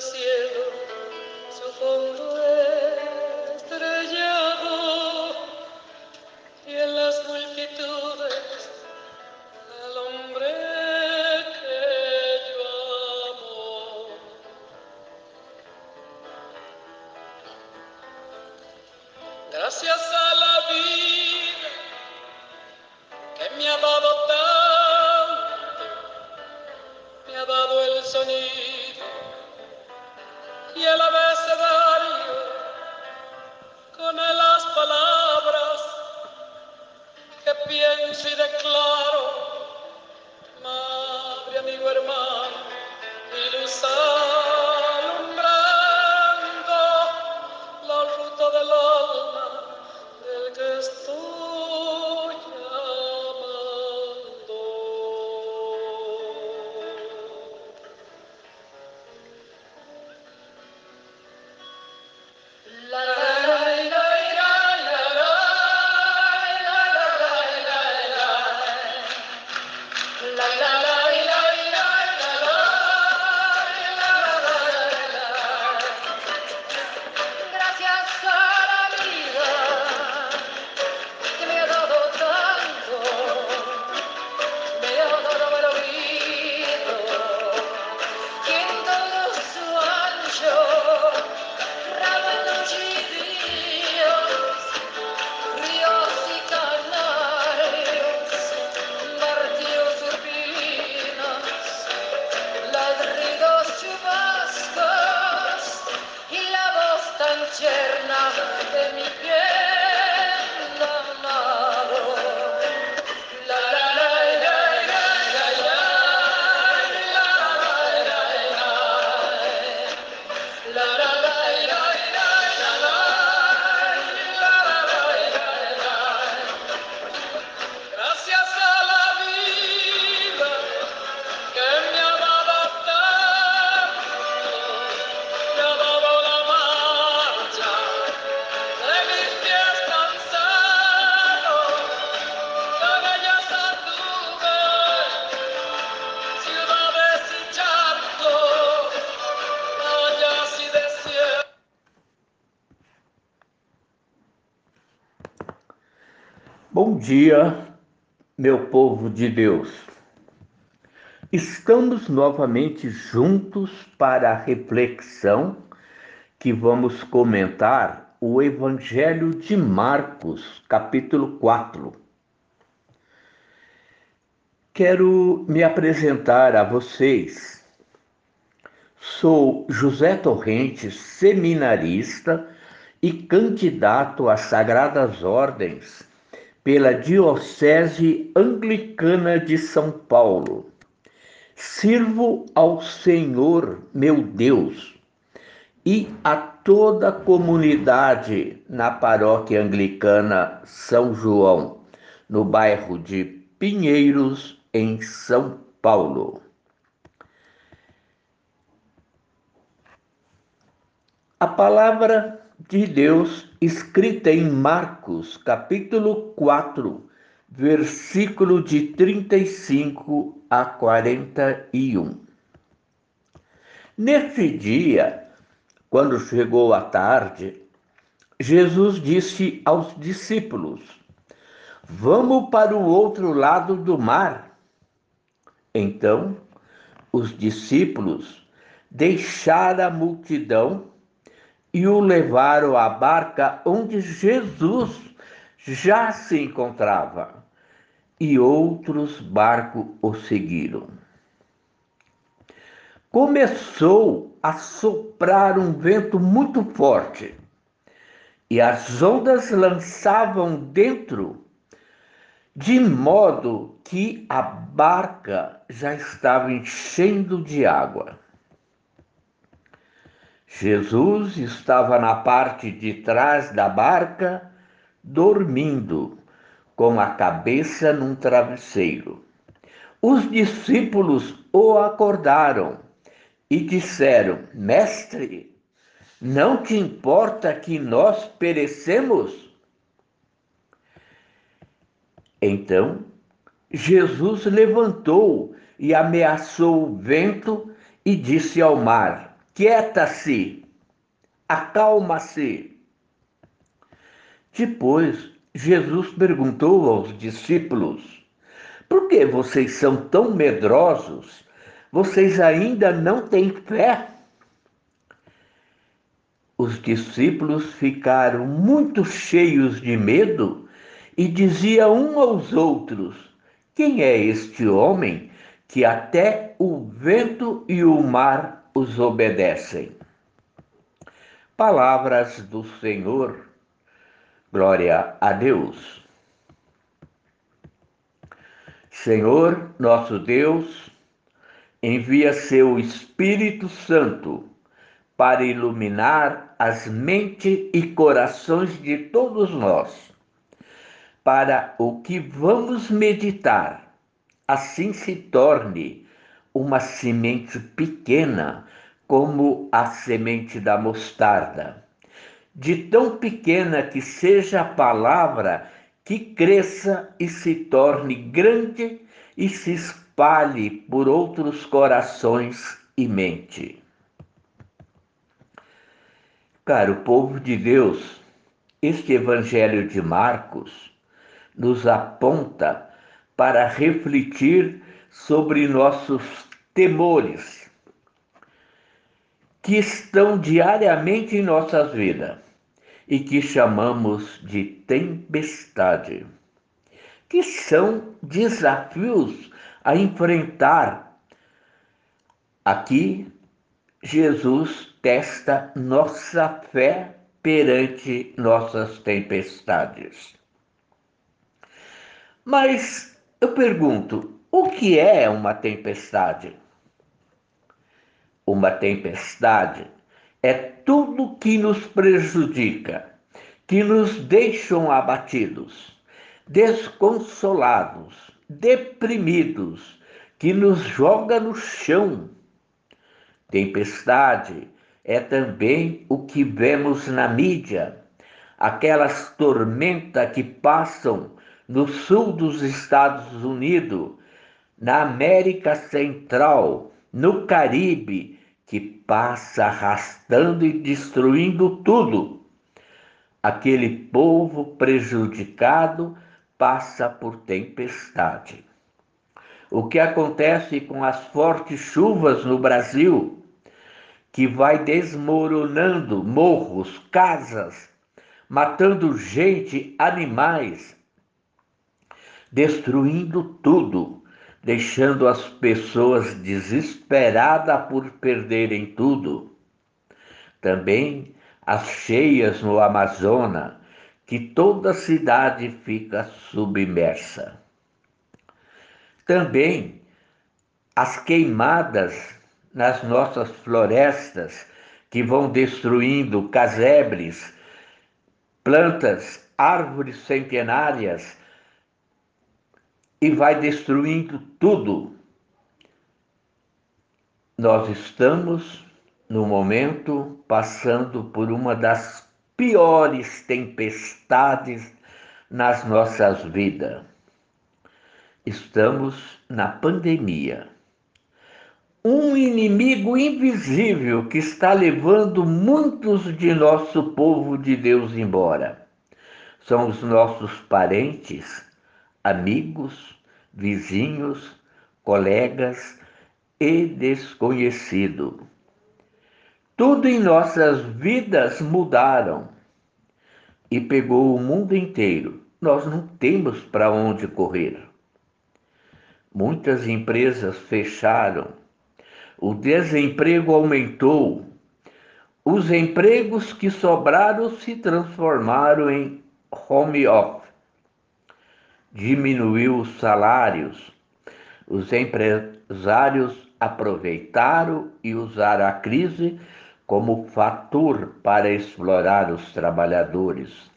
cielo su fondo estrellado y en las multitudes al hombre que yo amo. Gracias a la vida que me ha dado tanto, me ha dado el sonido y el abecedario con las palabras que pienso y declaro, madre, amigo, hermano, Bom dia, meu povo de Deus. Estamos novamente juntos para a reflexão que vamos comentar o Evangelho de Marcos, capítulo 4. Quero me apresentar a vocês. Sou José Torrentes, seminarista e candidato às Sagradas Ordens pela Diocese Anglicana de São Paulo. Sirvo ao Senhor, meu Deus, e a toda a comunidade na paróquia anglicana São João, no bairro de Pinheiros, em São Paulo. A palavra de Deus escrita em Marcos, capítulo 4, versículo de 35 a 41. Nesse dia, quando chegou a tarde, Jesus disse aos discípulos: Vamos para o outro lado do mar. Então, os discípulos deixaram a multidão e o levaram à barca onde Jesus já se encontrava, e outros barcos o seguiram. Começou a soprar um vento muito forte, e as ondas lançavam dentro, de modo que a barca já estava enchendo de água. Jesus estava na parte de trás da barca, dormindo, com a cabeça num travesseiro. Os discípulos o acordaram e disseram: Mestre, não te importa que nós perecemos? Então Jesus levantou e ameaçou o vento e disse ao mar: Quieta-se, acalma-se. Depois, Jesus perguntou aos discípulos: Por que vocês são tão medrosos? Vocês ainda não têm fé? Os discípulos ficaram muito cheios de medo e diziam um aos outros: Quem é este homem que até o vento e o mar os obedecem? Palavras do Senhor. Glória a Deus. Senhor, nosso Deus, envia seu Espírito Santo para iluminar as mentes e corações de todos nós, para o que vamos meditar, assim se torne uma semente pequena como a semente da mostarda de tão pequena que seja a palavra, que cresça e se torne grande e se espalhe por outros corações e mente. Caro povo de Deus, este Evangelho de Marcos nos aponta para refletir sobre nossos temores que estão diariamente em nossas vidas e que chamamos de tempestade, que são desafios a enfrentar. Aqui, Jesus testa nossa fé perante nossas tempestades. Mas eu pergunto, o que é uma tempestade? Uma tempestade é tudo que nos prejudica, que nos deixam abatidos, desconsolados, deprimidos, que nos joga no chão. Tempestade é também o que vemos na mídia, aquelas tormentas que passam no sul dos Estados Unidos, na América Central, no Caribe, que passa arrastando e destruindo tudo. Aquele povo prejudicado passa por tempestade. O que acontece com as fortes chuvas no Brasil, que vai desmoronando morros, casas, matando gente, animais, destruindo tudo deixando as pessoas desesperadas por perderem tudo. Também as cheias no Amazonas, que toda a cidade fica submersa. Também as queimadas nas nossas florestas, que vão destruindo casebres, plantas, árvores centenárias e vai destruindo tudo. Nós estamos, no momento, passando por uma das piores tempestades nas nossas vidas. Estamos na pandemia. Um inimigo invisível que está levando muitos de nosso povo de Deus embora. São os nossos parentes, amigos, vizinhos, colegas e desconhecido. Tudo em nossas vidas mudaram e pegou o mundo inteiro. Nós não temos para onde correr. Muitas empresas fecharam, o desemprego aumentou, os empregos que sobraram se transformaram em home office diminuiu os salários. Os empresários aproveitaram e usaram a crise como fator para explorar os trabalhadores.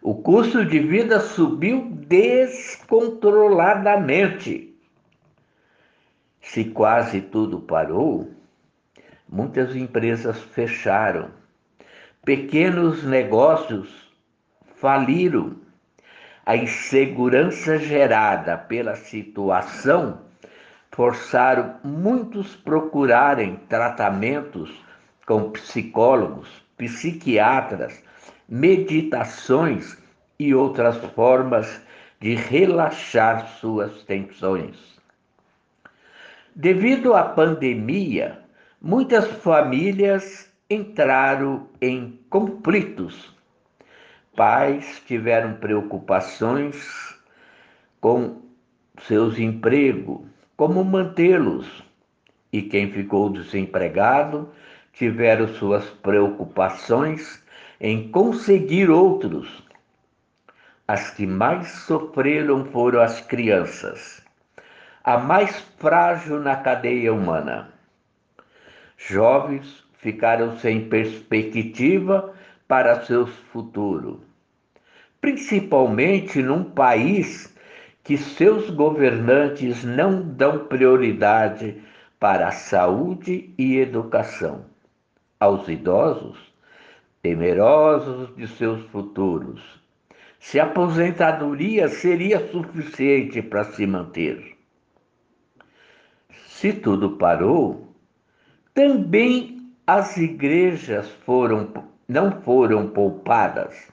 O custo de vida subiu descontroladamente. se quase tudo parou, muitas empresas fecharam, pequenos negócios faliram. A insegurança gerada pela situação forçaram muitos procurarem tratamentos com psicólogos, psiquiatras, meditações e outras formas de relaxar suas tensões. Devido à pandemia, muitas famílias entraram em conflitos. Pais tiveram preocupações com seus empregos, como mantê-los, e quem ficou desempregado tiveram suas preocupações em conseguir outros. As que mais sofreram foram as crianças, a mais frágil na cadeia humana. Jovens ficaram sem perspectiva para seus futuros, principalmente num país que seus governantes não dão prioridade para a saúde e educação. Aos idosos, temerosos de seus futuros, se a aposentadoria seria suficiente para se manter. Se tudo parou, também as igrejas foram, não foram poupadas.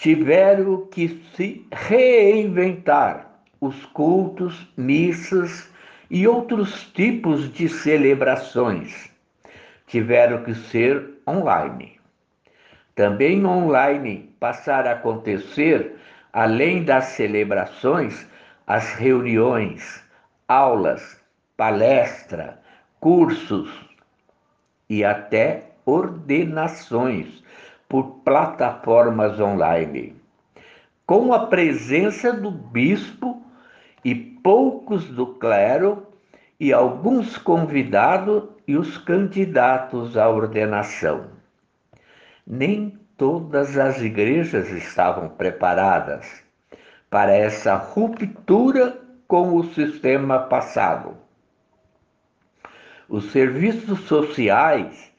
Tiveram que se reinventar os cultos, missas e outros tipos de celebrações. Tiveram que ser online. Também online passaram a acontecer, além das celebrações, as reuniões, aulas, palestra, cursos e até ordenações por plataformas online, com a presença do bispo e poucos do clero e alguns convidados e os candidatos à ordenação. Nem todas as igrejas estavam preparadas para essa ruptura com o sistema passado. Os serviços sociais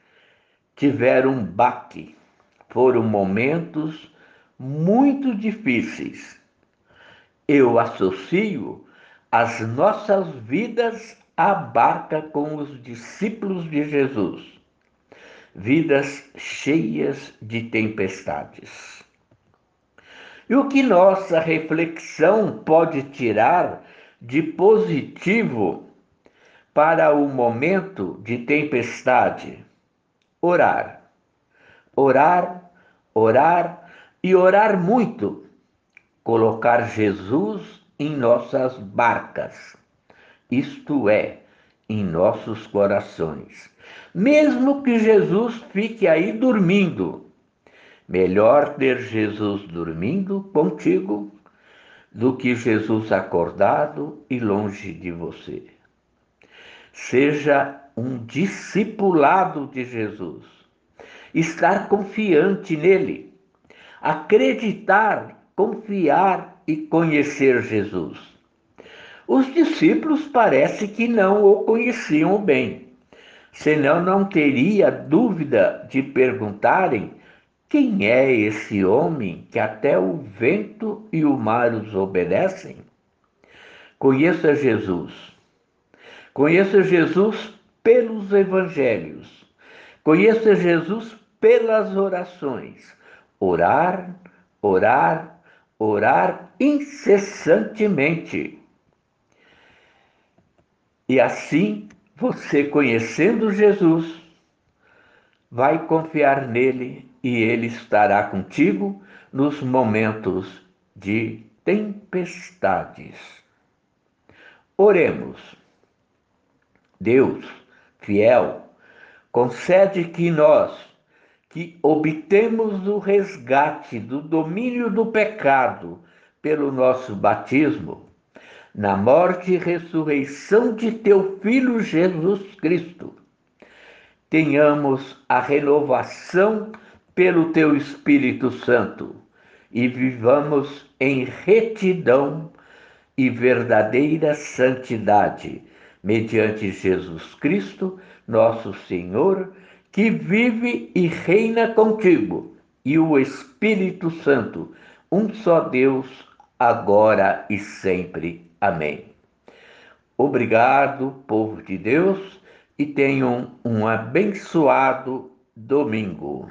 tiveram um baque. Foram momentos muito difíceis. Eu associo as nossas vidas à barca com os discípulos de Jesus, vidas cheias de tempestades. E o que nossa reflexão pode tirar de positivo para o momento de tempestade? Orar. Orar, orar e orar muito. Colocar Jesus em nossas barcas, isto é, em nossos corações. Mesmo que Jesus fique aí dormindo, melhor ter Jesus dormindo contigo do que Jesus acordado e longe de você. Seja um discipulado de Jesus. Estar confiante nele. Acreditar, confiar e conhecer Jesus. Os discípulos parece que não o conheciam bem, senão não teria dúvida de perguntarem quem é esse homem que até o vento e o mar os obedecem? Conheça Jesus. Conheça Jesus pelos evangelhos. Conheça Jesus pelas orações. Orar, orar, orar incessantemente. E assim, você conhecendo Jesus, vai confiar nele e ele estará contigo nos momentos de tempestades. Oremos. Deus, fiel, concede que nós, que obtemos o resgate do domínio do pecado pelo nosso batismo, na morte e ressurreição de teu Filho Jesus Cristo, tenhamos a renovação pelo teu Espírito Santo e vivamos em retidão e verdadeira santidade, mediante Jesus Cristo, nosso Senhor, que vive e reina contigo, e o Espírito Santo, um só Deus, agora e sempre. Amém. Obrigado, povo de Deus, e tenham um abençoado domingo.